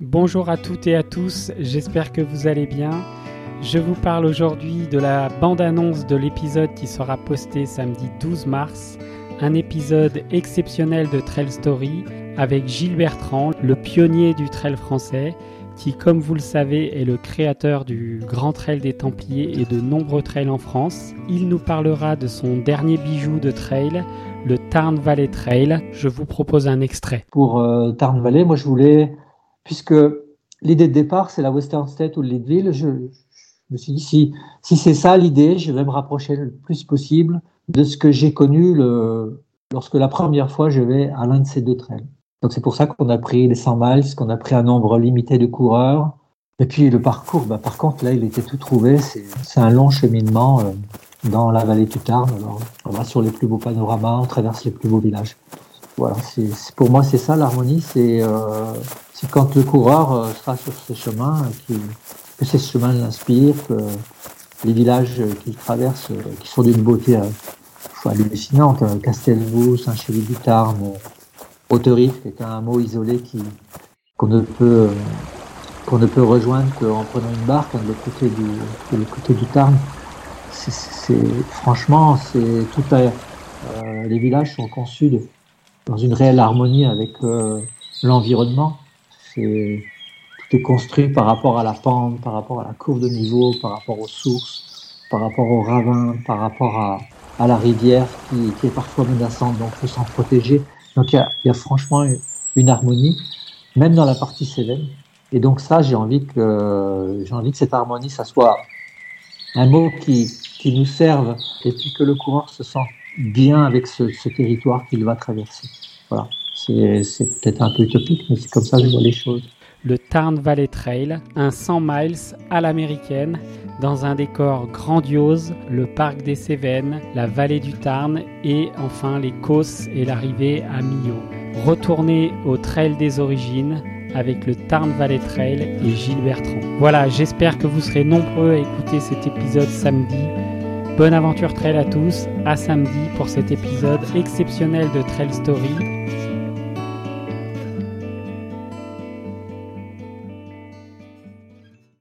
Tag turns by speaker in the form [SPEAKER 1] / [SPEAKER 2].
[SPEAKER 1] Bonjour à toutes et à tous, j'espère que vous allez bien. Je vous parle aujourd'hui de la bande-annonce de l'épisode qui sera posté samedi 12 mars, un épisode exceptionnel de Trail Story avec Gilles Bertrand, le pionnier du trail français, qui, comme vous le savez, est le créateur du Grand Trail des Templiers et de nombreux trails en France. Il nous parlera de son dernier bijou de trail, le Tarn Valley Trail. Je vous propose un extrait.
[SPEAKER 2] Pour euh, Tarn Valley, moi je voulais puisque l'idée de départ, c'est la Western State ou le Leadville. Je, me suis dit, si, c'est ça l'idée, je vais me rapprocher le plus possible de ce que j'ai connu lorsque la première fois je vais à l'un de ces deux trails. Donc c'est pour ça qu'on a pris les 100 miles, qu'on a pris un nombre limité de coureurs. Et puis le parcours, bah, par contre, là, il était tout trouvé. C'est un long cheminement euh, dans la vallée du Tarn. On va sur les plus beaux panoramas, on traverse les plus beaux villages. Voilà, c'est pour moi, c'est ça l'harmonie. C'est euh, quand le coureur euh, sera sur ces chemins, que ces chemins l'inspirent, que les villages qu'il traverse, euh, qui sont d'une beauté hallucinante, Castelvaux, Saint-Chély-du-Tarn, Auterive, qui est un mot isolé qu'on ne peut qu'on ne peut rejoindre qu'en prenant une barque de l'autre côté du de côté du Tarn. C'est franchement, c'est tout à euh, les villages sont conçus dans une réelle harmonie avec l'environnement tout est construit par rapport à la pente, par rapport à la courbe de niveau, par rapport aux sources, par rapport aux ravins, par rapport à, la rivière qui, est parfois menaçante, donc il faut s'en protéger. Donc il y a, franchement une harmonie, même dans la partie Cévennes. Et donc ça, j'ai envie que j'ai envie que cette harmonie, ça soit un mot qui, qui nous serve et puis que le coureur se sente bien avec ce, territoire qu'il va traverser. Voilà. C'est peut-être un peu utopique, mais c'est comme ça que je vois les choses.
[SPEAKER 1] Le Tarn Valley Trail, un 100 miles à l'américaine, dans un décor grandiose, le parc des Cévennes, la vallée du Tarn et enfin les Causses et l'arrivée à Millau. Retournez au Trail des origines avec le Tarn Valley Trail et Gilles Bertrand. Voilà, j'espère que vous serez nombreux à écouter cet épisode samedi. Bonne aventure trail à tous, à samedi pour cet épisode exceptionnel de Trail Story